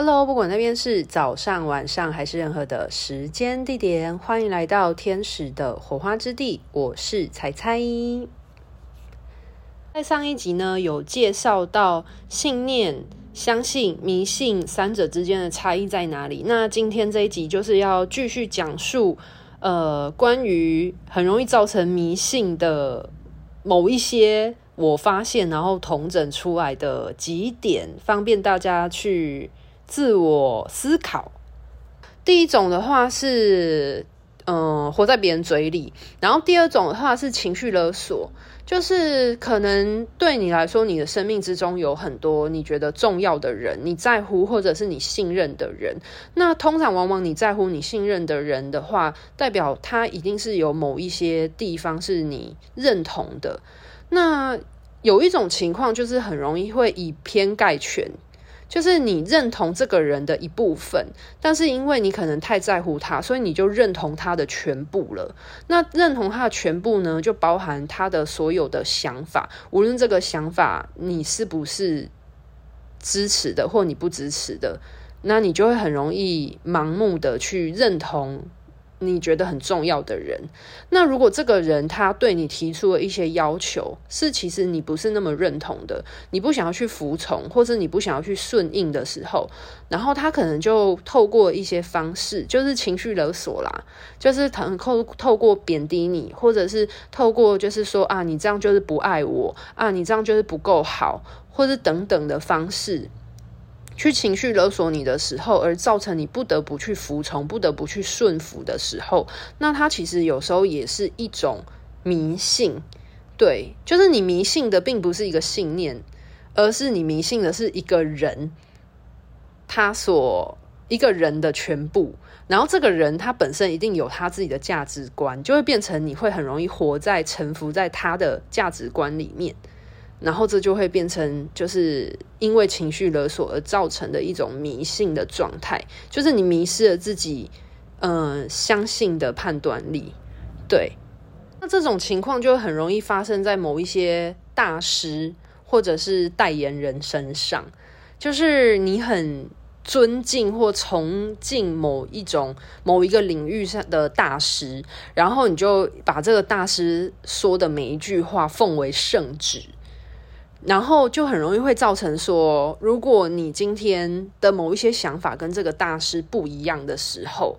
Hello，不管那边是早上、晚上还是任何的时间地点，欢迎来到天使的火花之地。我是彩彩。在上一集呢，有介绍到信念、相信、迷信三者之间的差异在哪里。那今天这一集就是要继续讲述，呃，关于很容易造成迷信的某一些我发现，然后统整出来的几点，方便大家去。自我思考，第一种的话是，嗯、呃，活在别人嘴里；然后第二种的话是情绪勒索，就是可能对你来说，你的生命之中有很多你觉得重要的人，你在乎或者是你信任的人。那通常往往你在乎、你信任的人的话，代表他一定是有某一些地方是你认同的。那有一种情况就是很容易会以偏概全。就是你认同这个人的一部分，但是因为你可能太在乎他，所以你就认同他的全部了。那认同他的全部呢，就包含他的所有的想法，无论这个想法你是不是支持的，或你不支持的，那你就会很容易盲目的去认同。你觉得很重要的人，那如果这个人他对你提出了一些要求，是其实你不是那么认同的，你不想要去服从，或者你不想要去顺应的时候，然后他可能就透过一些方式，就是情绪勒索啦，就是透透透过贬低你，或者是透过就是说啊，你这样就是不爱我啊，你这样就是不够好，或者等等的方式。去情绪勒索你的时候，而造成你不得不去服从、不得不去顺服的时候，那它其实有时候也是一种迷信。对，就是你迷信的并不是一个信念，而是你迷信的是一个人，他所一个人的全部。然后这个人他本身一定有他自己的价值观，就会变成你会很容易活在臣服在他的价值观里面。然后这就会变成，就是因为情绪勒索而造成的一种迷信的状态，就是你迷失了自己，呃，相信的判断力。对，那这种情况就很容易发生在某一些大师或者是代言人身上，就是你很尊敬或崇敬某一种某一个领域上的大师，然后你就把这个大师说的每一句话奉为圣旨。然后就很容易会造成说，如果你今天的某一些想法跟这个大师不一样的时候，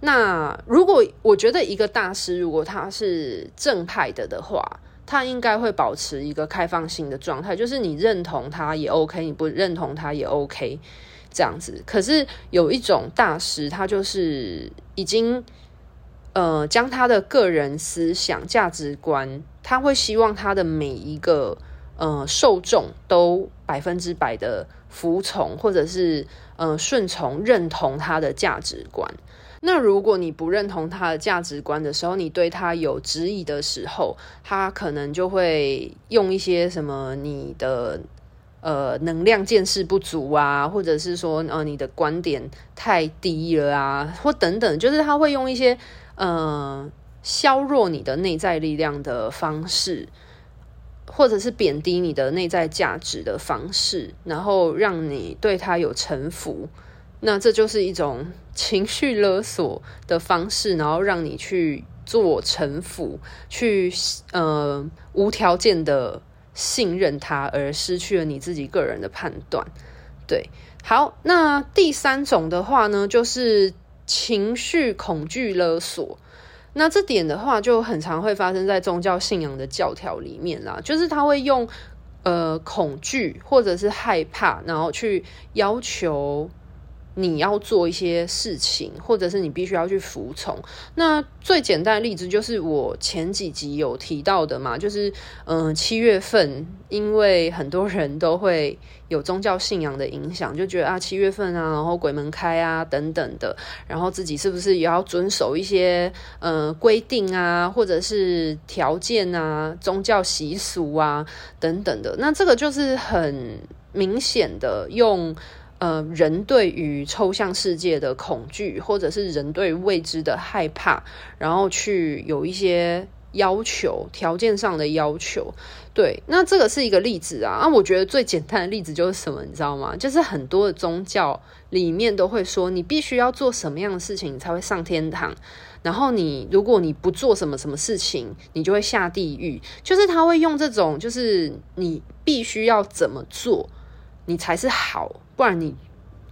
那如果我觉得一个大师如果他是正派的的话，他应该会保持一个开放性的状态，就是你认同他也 OK，你不认同他也 OK 这样子。可是有一种大师，他就是已经呃将他的个人思想价值观，他会希望他的每一个。呃，受众都百分之百的服从，或者是呃顺从、认同他的价值观。那如果你不认同他的价值观的时候，你对他有质疑的时候，他可能就会用一些什么你的呃能量见识不足啊，或者是说呃你的观点太低了啊，或等等，就是他会用一些呃削弱你的内在力量的方式。或者是贬低你的内在价值的方式，然后让你对他有臣服，那这就是一种情绪勒索的方式，然后让你去做臣服，去呃无条件的信任他，而失去了你自己个人的判断。对，好，那第三种的话呢，就是情绪恐惧勒索。那这点的话，就很常会发生在宗教信仰的教条里面啦，就是他会用呃恐惧或者是害怕，然后去要求。你要做一些事情，或者是你必须要去服从。那最简单的例子就是我前几集有提到的嘛，就是嗯，七月份，因为很多人都会有宗教信仰的影响，就觉得啊，七月份啊，然后鬼门开啊等等的，然后自己是不是也要遵守一些呃规定啊，或者是条件啊，宗教习俗啊等等的。那这个就是很明显的用。呃，人对于抽象世界的恐惧，或者是人对未知的害怕，然后去有一些要求，条件上的要求。对，那这个是一个例子啊。那我觉得最简单的例子就是什么，你知道吗？就是很多的宗教里面都会说，你必须要做什么样的事情你才会上天堂。然后你如果你不做什么什么事情，你就会下地狱。就是他会用这种，就是你必须要怎么做，你才是好，不然你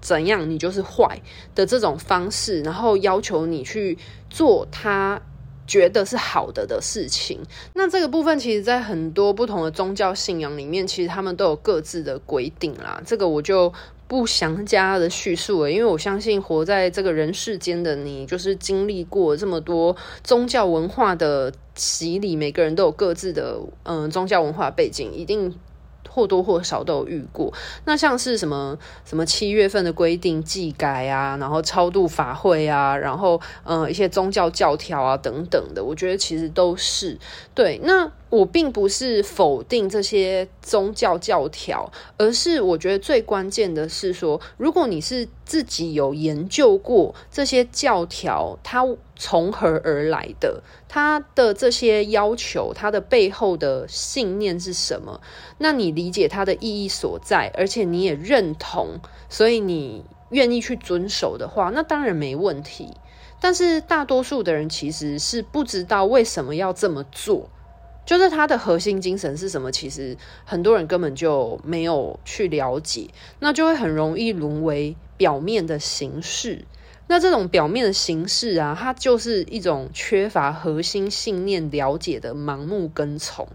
怎样，你就是坏的这种方式，然后要求你去做他觉得是好的的事情。那这个部分，其实在很多不同的宗教信仰里面，其实他们都有各自的规定啦。这个我就。不详加的叙述了，因为我相信活在这个人世间的你，就是经历过这么多宗教文化的洗礼，每个人都有各自的嗯宗教文化背景，一定。或多或少都有遇过，那像是什么什么七月份的规定祭改啊，然后超度法会啊，然后呃一些宗教教条啊等等的，我觉得其实都是对。那我并不是否定这些宗教教条，而是我觉得最关键的是说，如果你是自己有研究过这些教条，它。从何而来的？他的这些要求，他的背后的信念是什么？那你理解他的意义所在，而且你也认同，所以你愿意去遵守的话，那当然没问题。但是大多数的人其实是不知道为什么要这么做，就是他的核心精神是什么？其实很多人根本就没有去了解，那就会很容易沦为表面的形式。那这种表面的形式啊，它就是一种缺乏核心信念了解的盲目跟从，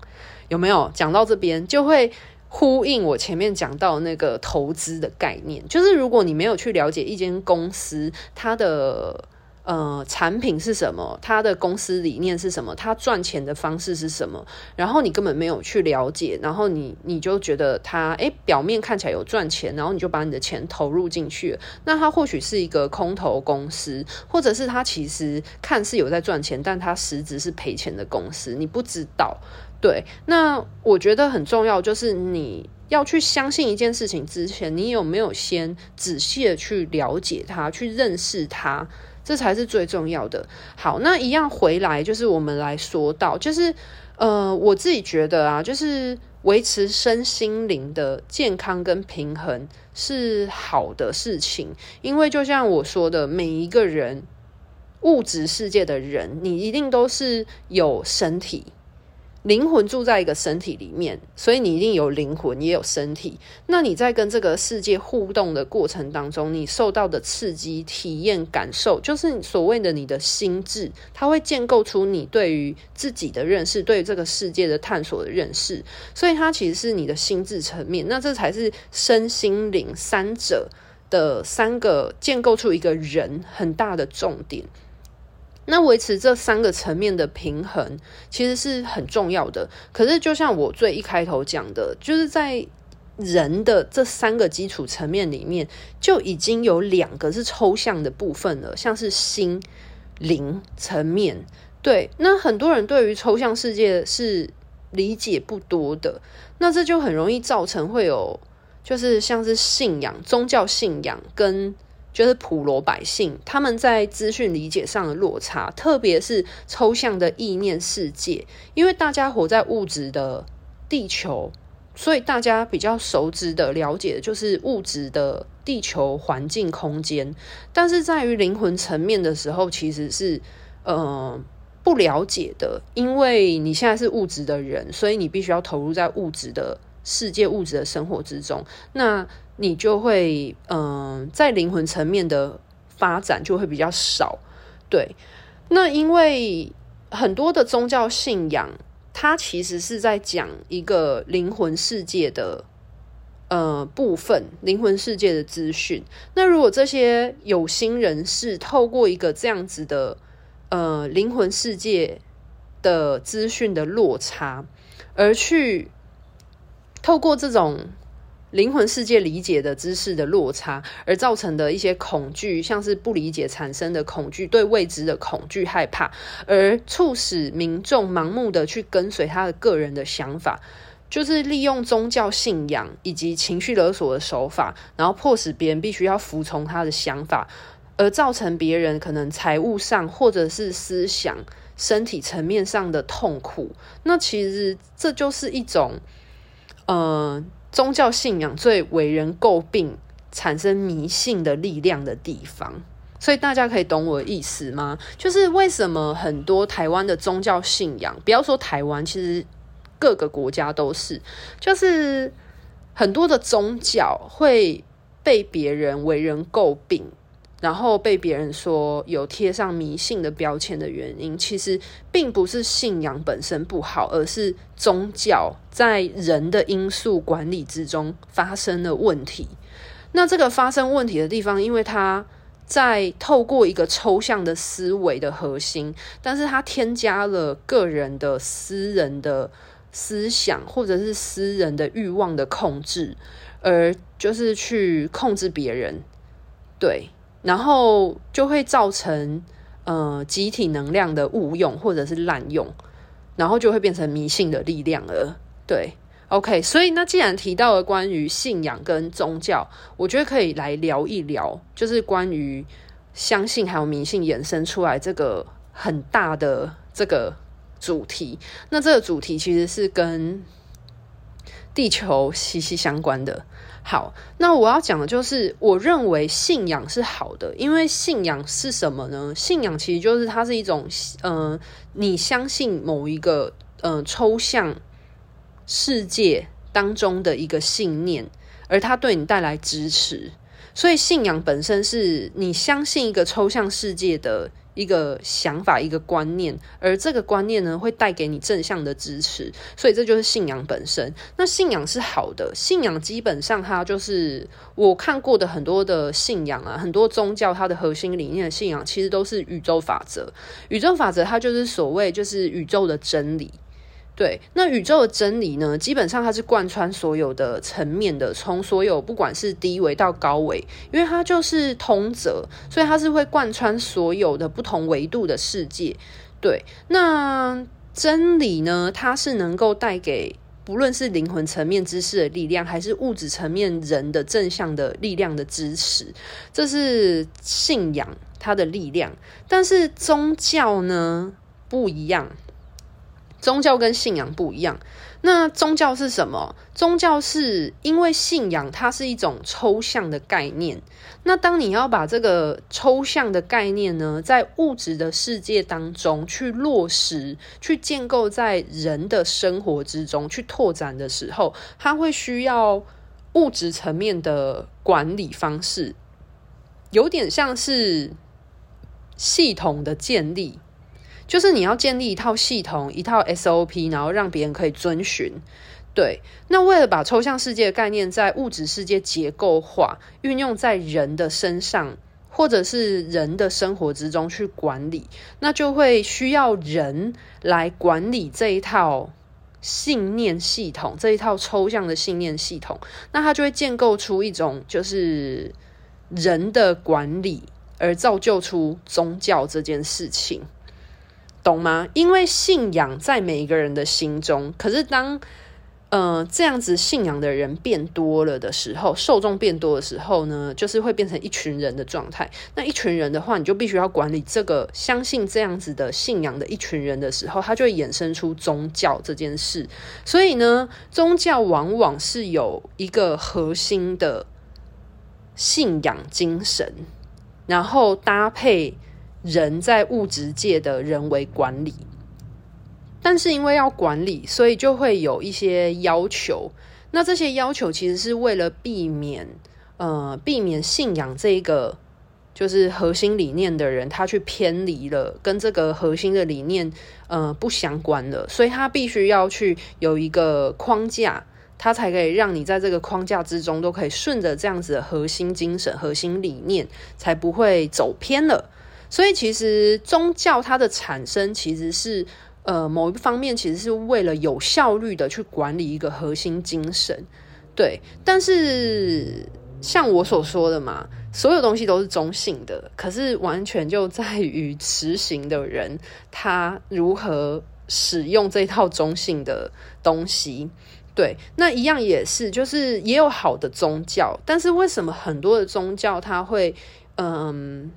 有没有？讲到这边就会呼应我前面讲到那个投资的概念，就是如果你没有去了解一间公司，它的。呃，产品是什么？他的公司理念是什么？他赚钱的方式是什么？然后你根本没有去了解，然后你你就觉得他诶，表面看起来有赚钱，然后你就把你的钱投入进去了。那他或许是一个空头公司，或者是他其实看似有在赚钱，但他实质是赔钱的公司，你不知道。对，那我觉得很重要，就是你要去相信一件事情之前，你有没有先仔细的去了解它，去认识它？这才是最重要的。好，那一样回来，就是我们来说到，就是呃，我自己觉得啊，就是维持身心灵的健康跟平衡是好的事情，因为就像我说的，每一个人，物质世界的人，你一定都是有身体。灵魂住在一个身体里面，所以你一定有灵魂，也有身体。那你在跟这个世界互动的过程当中，你受到的刺激、体验、感受，就是所谓的你的心智，它会建构出你对于自己的认识，对于这个世界的探索的认识。所以它其实是你的心智层面，那这才是身心灵三者的三个建构出一个人很大的重点。那维持这三个层面的平衡，其实是很重要的。可是，就像我最一开头讲的，就是在人的这三个基础层面里面，就已经有两个是抽象的部分了，像是心灵层面。对，那很多人对于抽象世界是理解不多的，那这就很容易造成会有，就是像是信仰、宗教信仰跟。就是普罗百姓他们在资讯理解上的落差，特别是抽象的意念世界，因为大家活在物质的地球，所以大家比较熟知的了解的就是物质的地球环境空间，但是在于灵魂层面的时候，其实是呃不了解的，因为你现在是物质的人，所以你必须要投入在物质的世界、物质的生活之中，那。你就会，嗯、在灵魂层面的发展就会比较少，对。那因为很多的宗教信仰，它其实是在讲一个灵魂世界的，呃，部分灵魂世界的资讯。那如果这些有心人士透过一个这样子的，呃，灵魂世界的资讯的落差，而去透过这种。灵魂世界理解的知识的落差，而造成的一些恐惧，像是不理解产生的恐惧，对未知的恐惧、害怕，而促使民众盲目的去跟随他的个人的想法，就是利用宗教信仰以及情绪勒索的手法，然后迫使别人必须要服从他的想法，而造成别人可能财务上或者是思想身体层面上的痛苦。那其实这就是一种，呃，宗教信仰最为人诟病、产生迷信的力量的地方。所以大家可以懂我的意思吗？就是为什么很多台湾的宗教信仰，不要说台湾，其实各个国家都是，就是很多的宗教会被别人为人诟病，然后被别人说有贴上迷信的标签的原因，其实并不是信仰本身不好，而是宗教在人的因素管理之中发生了问题。那这个发生问题的地方，因为它在透过一个抽象的思维的核心，但是它添加了个人的私人的思想或者是私人的欲望的控制，而就是去控制别人，对，然后就会造成呃集体能量的误用或者是滥用，然后就会变成迷信的力量了，对。OK，所以那既然提到了关于信仰跟宗教，我觉得可以来聊一聊，就是关于相信还有迷信衍生出来这个很大的这个主题。那这个主题其实是跟地球息息相关的。好，那我要讲的就是，我认为信仰是好的，因为信仰是什么呢？信仰其实就是它是一种，嗯、呃，你相信某一个，嗯、呃，抽象。世界当中的一个信念，而它对你带来支持，所以信仰本身是你相信一个抽象世界的一个想法、一个观念，而这个观念呢，会带给你正向的支持，所以这就是信仰本身。那信仰是好的，信仰基本上它就是我看过的很多的信仰啊，很多宗教它的核心理念的信仰，其实都是宇宙法则。宇宙法则它就是所谓就是宇宙的真理。对，那宇宙的真理呢，基本上它是贯穿所有的层面的，从所有不管是低维到高维，因为它就是通则，所以它是会贯穿所有的不同维度的世界。对，那真理呢，它是能够带给不论是灵魂层面知识的力量，还是物质层面人的正向的力量的支持，这是信仰它的力量。但是宗教呢，不一样。宗教跟信仰不一样，那宗教是什么？宗教是因为信仰它是一种抽象的概念。那当你要把这个抽象的概念呢，在物质的世界当中去落实、去建构在人的生活之中、去拓展的时候，它会需要物质层面的管理方式，有点像是系统的建立。就是你要建立一套系统，一套 SOP，然后让别人可以遵循。对，那为了把抽象世界的概念在物质世界结构化，运用在人的身上，或者是人的生活之中去管理，那就会需要人来管理这一套信念系统，这一套抽象的信念系统。那它就会建构出一种就是人的管理，而造就出宗教这件事情。懂吗？因为信仰在每一个人的心中，可是当呃这样子信仰的人变多了的时候，受众变多的时候呢，就是会变成一群人的状态。那一群人的话，你就必须要管理这个相信这样子的信仰的一群人的时候，它就会衍生出宗教这件事。所以呢，宗教往往是有一个核心的信仰精神，然后搭配。人在物质界的人为管理，但是因为要管理，所以就会有一些要求。那这些要求其实是为了避免，呃，避免信仰这一个就是核心理念的人，他去偏离了跟这个核心的理念，呃，不相关的，所以他必须要去有一个框架，他才可以让你在这个框架之中都可以顺着这样子的核心精神、核心理念，才不会走偏了。所以，其实宗教它的产生，其实是呃某一方面，其实是为了有效率的去管理一个核心精神，对。但是像我所说的嘛，所有东西都是中性的，可是完全就在于实行的人他如何使用这套中性的东西。对，那一样也是，就是也有好的宗教，但是为什么很多的宗教它会嗯？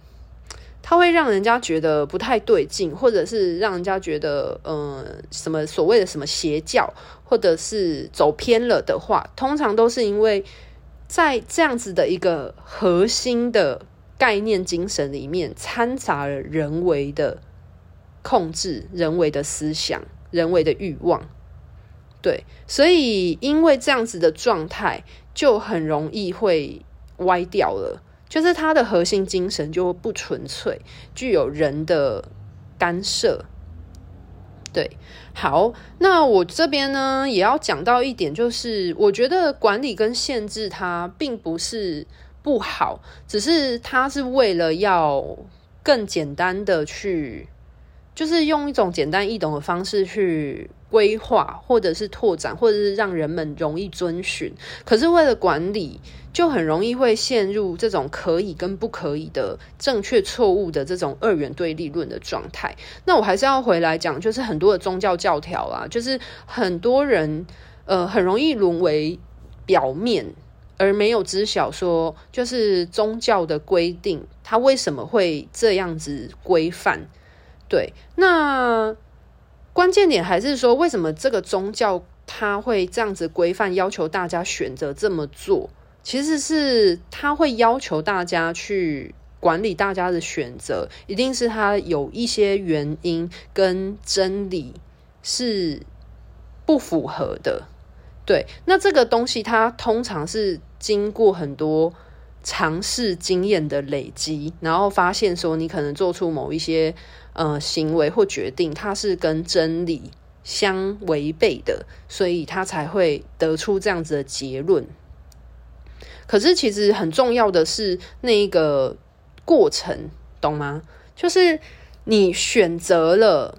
它会让人家觉得不太对劲，或者是让人家觉得，嗯、呃，什么所谓的什么邪教，或者是走偏了的话，通常都是因为在这样子的一个核心的概念精神里面，掺杂了人为的控制、人为的思想、人为的欲望。对，所以因为这样子的状态，就很容易会歪掉了。就是它的核心精神就不纯粹，具有人的干涉。对，好，那我这边呢也要讲到一点，就是我觉得管理跟限制它并不是不好，只是它是为了要更简单的去，就是用一种简单易懂的方式去。规划，或者是拓展，或者是让人们容易遵循。可是为了管理，就很容易会陷入这种可以跟不可以的正确错误的这种二元对立论的状态。那我还是要回来讲，就是很多的宗教教条啊，就是很多人呃很容易沦为表面，而没有知晓说，就是宗教的规定，它为什么会这样子规范？对，那。关键点还是说，为什么这个宗教它会这样子规范，要求大家选择这么做？其实是他会要求大家去管理大家的选择，一定是他有一些原因跟真理是不符合的。对，那这个东西它通常是经过很多尝试经验的累积，然后发现说你可能做出某一些。呃，行为或决定，它是跟真理相违背的，所以他才会得出这样子的结论。可是，其实很重要的是那一个过程，懂吗？就是你选择了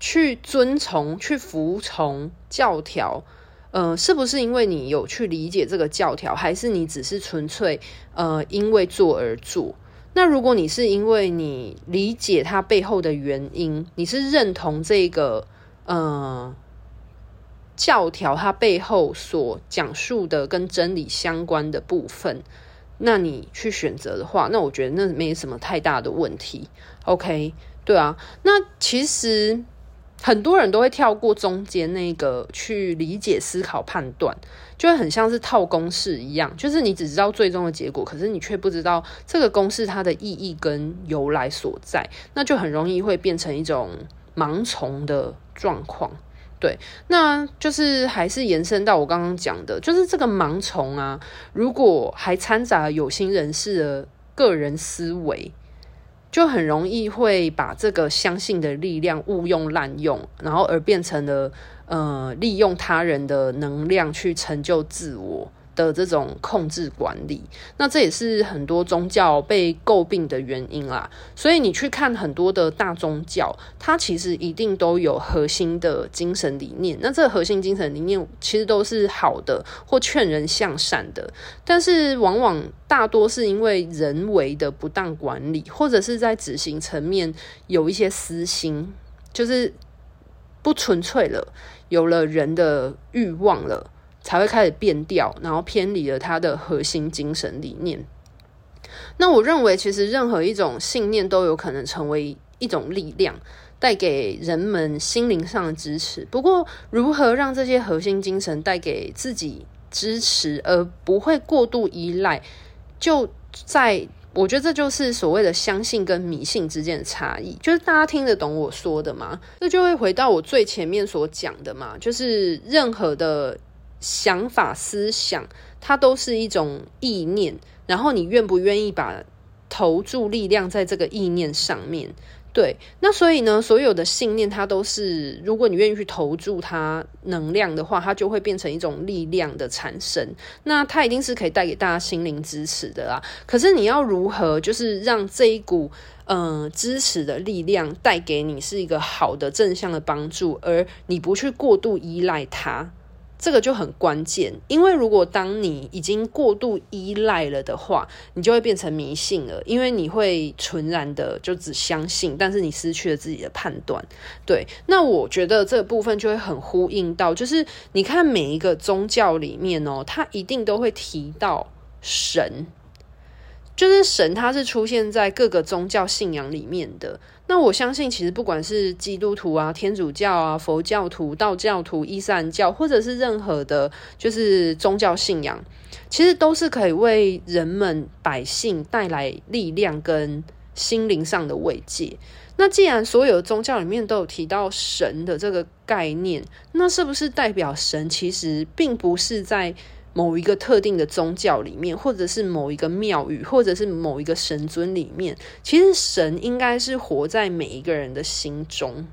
去遵从、去服从教条，呃，是不是因为你有去理解这个教条，还是你只是纯粹呃因为做而做？那如果你是因为你理解它背后的原因，你是认同这个呃教条它背后所讲述的跟真理相关的部分，那你去选择的话，那我觉得那没什么太大的问题。OK，对啊，那其实。很多人都会跳过中间那个去理解、思考、判断，就会很像是套公式一样，就是你只知道最终的结果，可是你却不知道这个公式它的意义跟由来所在，那就很容易会变成一种盲从的状况。对，那就是还是延伸到我刚刚讲的，就是这个盲从啊，如果还掺杂有心人士的个人思维。就很容易会把这个相信的力量误用滥用，然后而变成了呃利用他人的能量去成就自我的这种控制管理，那这也是很多宗教被诟病的原因啦。所以你去看很多的大宗教，它其实一定都有核心的精神理念。那这核心精神理念其实都是好的或劝人向善的，但是往往大多是因为人为的不当管理，或者是在执行层面有一些私心，就是不纯粹了，有了人的欲望了。才会开始变调，然后偏离了他的核心精神理念。那我认为，其实任何一种信念都有可能成为一种力量，带给人们心灵上的支持。不过，如何让这些核心精神带给自己支持，而不会过度依赖，就在我觉得这就是所谓的相信跟迷信之间的差异。就是大家听得懂我说的吗？这就会回到我最前面所讲的嘛，就是任何的。想法、思想，它都是一种意念，然后你愿不愿意把投注力量在这个意念上面？对，那所以呢，所有的信念它都是，如果你愿意去投注它能量的话，它就会变成一种力量的产生。那它一定是可以带给大家心灵支持的啦。可是你要如何，就是让这一股嗯、呃、支持的力量带给你是一个好的正向的帮助，而你不去过度依赖它。这个就很关键，因为如果当你已经过度依赖了的话，你就会变成迷信了，因为你会纯然的就只相信，但是你失去了自己的判断。对，那我觉得这部分就会很呼应到，就是你看每一个宗教里面哦，它一定都会提到神。就是神，它是出现在各个宗教信仰里面的。那我相信，其实不管是基督徒啊、天主教啊、佛教徒、道教徒、伊斯兰教，或者是任何的，就是宗教信仰，其实都是可以为人们百姓带来力量跟心灵上的慰藉。那既然所有宗教里面都有提到神的这个概念，那是不是代表神其实并不是在某一个特定的宗教里面，或者是某一个庙宇，或者是某一个神尊里面，其实神应该是活在每一个人的心中。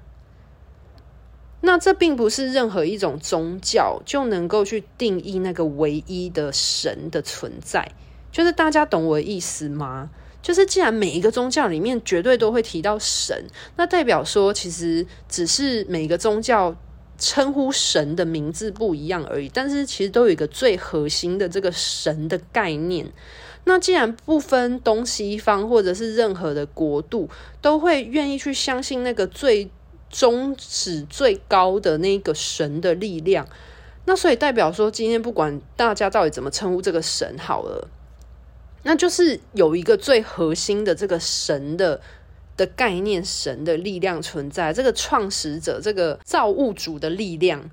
那这并不是任何一种宗教就能够去定义那个唯一的神的存在。就是大家懂我的意思吗？就是既然每一个宗教里面绝对都会提到神，那代表说其实只是每个宗教。称呼神的名字不一样而已，但是其实都有一个最核心的这个神的概念。那既然不分东西方，或者是任何的国度，都会愿意去相信那个最宗旨最高的那个神的力量，那所以代表说，今天不管大家到底怎么称呼这个神好了，那就是有一个最核心的这个神的。的概念，神的力量存在，这个创始者，这个造物主的力量。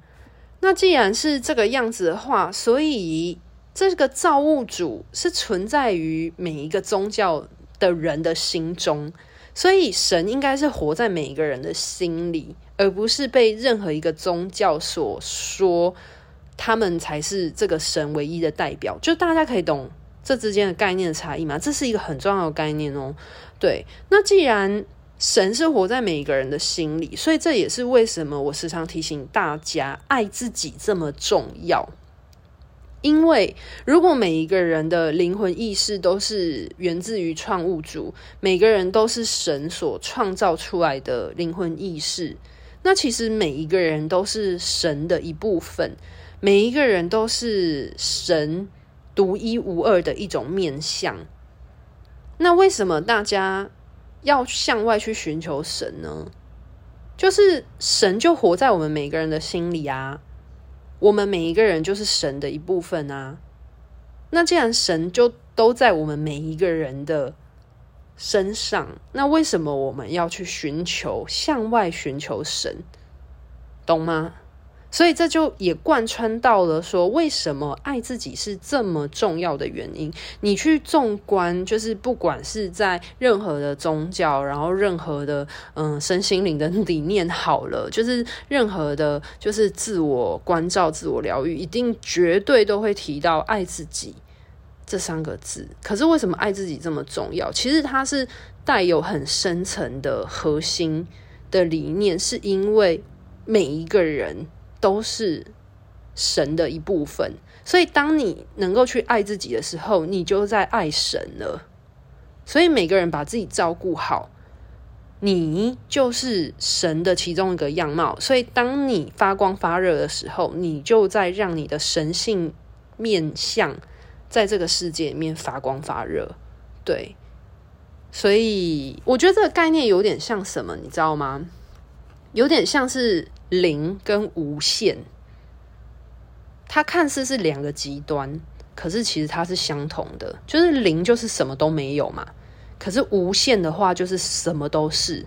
那既然是这个样子的话，所以这个造物主是存在于每一个宗教的人的心中，所以神应该是活在每一个人的心里，而不是被任何一个宗教所说他们才是这个神唯一的代表。就大家可以懂这之间的概念差异吗？这是一个很重要的概念哦。对，那既然神是活在每一个人的心里，所以这也是为什么我时常提醒大家，爱自己这么重要。因为如果每一个人的灵魂意识都是源自于创物主，每个人都是神所创造出来的灵魂意识，那其实每一个人都是神的一部分，每一个人都是神独一无二的一种面向。那为什么大家要向外去寻求神呢？就是神就活在我们每个人的心里啊，我们每一个人就是神的一部分啊。那既然神就都在我们每一个人的身上，那为什么我们要去寻求，向外寻求神？懂吗？所以这就也贯穿到了说，为什么爱自己是这么重要的原因。你去纵观，就是不管是在任何的宗教，然后任何的嗯身心灵的理念，好了，就是任何的，就是自我关照、自我疗愈，一定绝对都会提到爱自己这三个字。可是为什么爱自己这么重要？其实它是带有很深层的核心的理念，是因为每一个人。都是神的一部分，所以当你能够去爱自己的时候，你就在爱神了。所以每个人把自己照顾好，你就是神的其中一个样貌。所以当你发光发热的时候，你就在让你的神性面相在这个世界里面发光发热。对，所以我觉得这个概念有点像什么，你知道吗？有点像是。零跟无限，它看似是两个极端，可是其实它是相同的。就是零就是什么都没有嘛，可是无限的话就是什么都是。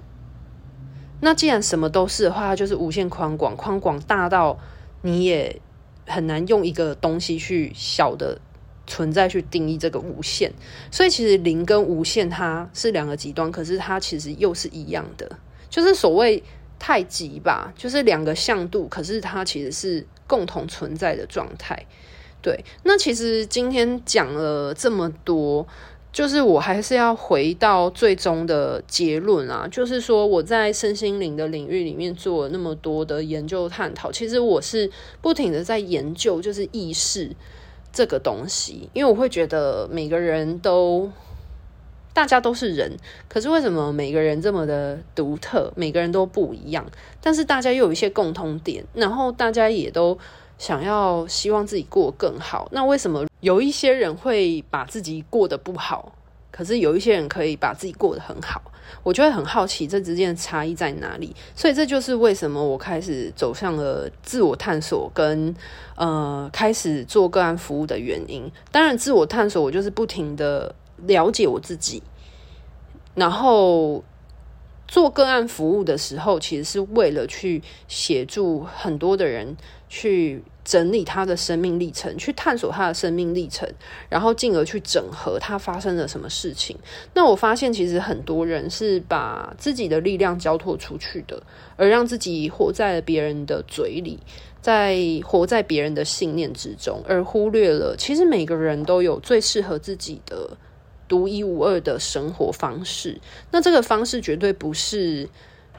那既然什么都是的话，就是无限宽广，宽广大到你也很难用一个东西去小的存在去定义这个无限。所以其实零跟无限它是两个极端，可是它其实又是一样的，就是所谓。太极吧，就是两个向度，可是它其实是共同存在的状态。对，那其实今天讲了这么多，就是我还是要回到最终的结论啊，就是说我在身心灵的领域里面做了那么多的研究探讨，其实我是不停的在研究，就是意识这个东西，因为我会觉得每个人都。大家都是人，可是为什么每个人这么的独特？每个人都不一样，但是大家又有一些共通点，然后大家也都想要希望自己过得更好。那为什么有一些人会把自己过得不好，可是有一些人可以把自己过得很好？我就会很好奇这之间的差异在哪里。所以这就是为什么我开始走向了自我探索跟呃开始做个案服务的原因。当然，自我探索我就是不停的。了解我自己，然后做个案服务的时候，其实是为了去协助很多的人去。整理他的生命历程，去探索他的生命历程，然后进而去整合他发生了什么事情。那我发现，其实很多人是把自己的力量交托出去的，而让自己活在了别人的嘴里，在活在别人的信念之中，而忽略了其实每个人都有最适合自己的独一无二的生活方式。那这个方式绝对不是。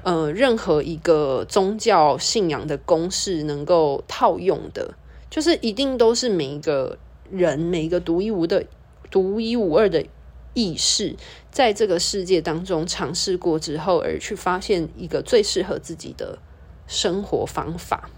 呃，任何一个宗教信仰的公式能够套用的，就是一定都是每一个人、每一个独一无的、独一无二的意识，在这个世界当中尝试过之后，而去发现一个最适合自己的生活方法。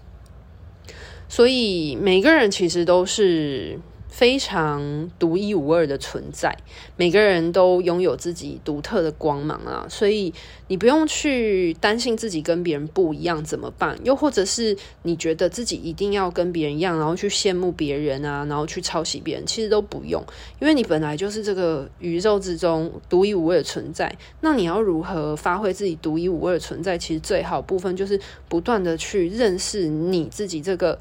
所以，每个人其实都是。非常独一无二的存在，每个人都拥有自己独特的光芒啊，所以你不用去担心自己跟别人不一样怎么办？又或者是你觉得自己一定要跟别人一样，然后去羡慕别人啊，然后去抄袭别人，其实都不用，因为你本来就是这个宇宙之中独一无二的存在。那你要如何发挥自己独一无二的存在？其实最好部分就是不断的去认识你自己这个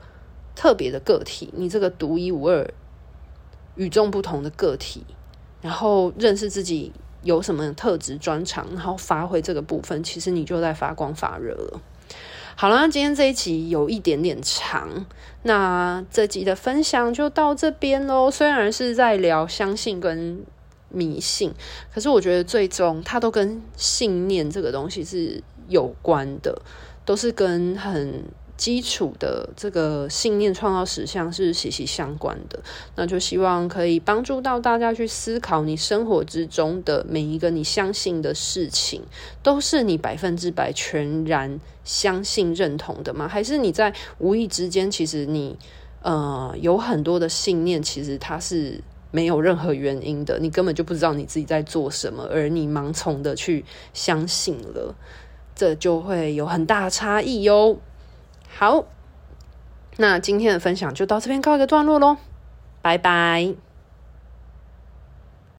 特别的个体，你这个独一无二。与众不同的个体，然后认识自己有什么特质专长，然后发挥这个部分，其实你就在发光发热了。好了，那今天这一集有一点点长，那这集的分享就到这边喽。虽然是在聊相信跟迷信，可是我觉得最终它都跟信念这个东西是有关的，都是跟很。基础的这个信念创造实相是息息相关的，那就希望可以帮助到大家去思考，你生活之中的每一个你相信的事情，都是你百分之百全然相信认同的吗？还是你在无意之间，其实你呃有很多的信念，其实它是没有任何原因的，你根本就不知道你自己在做什么，而你盲从的去相信了，这就会有很大差异哟。好，那今天的分享就到这边告一个段落喽，拜拜。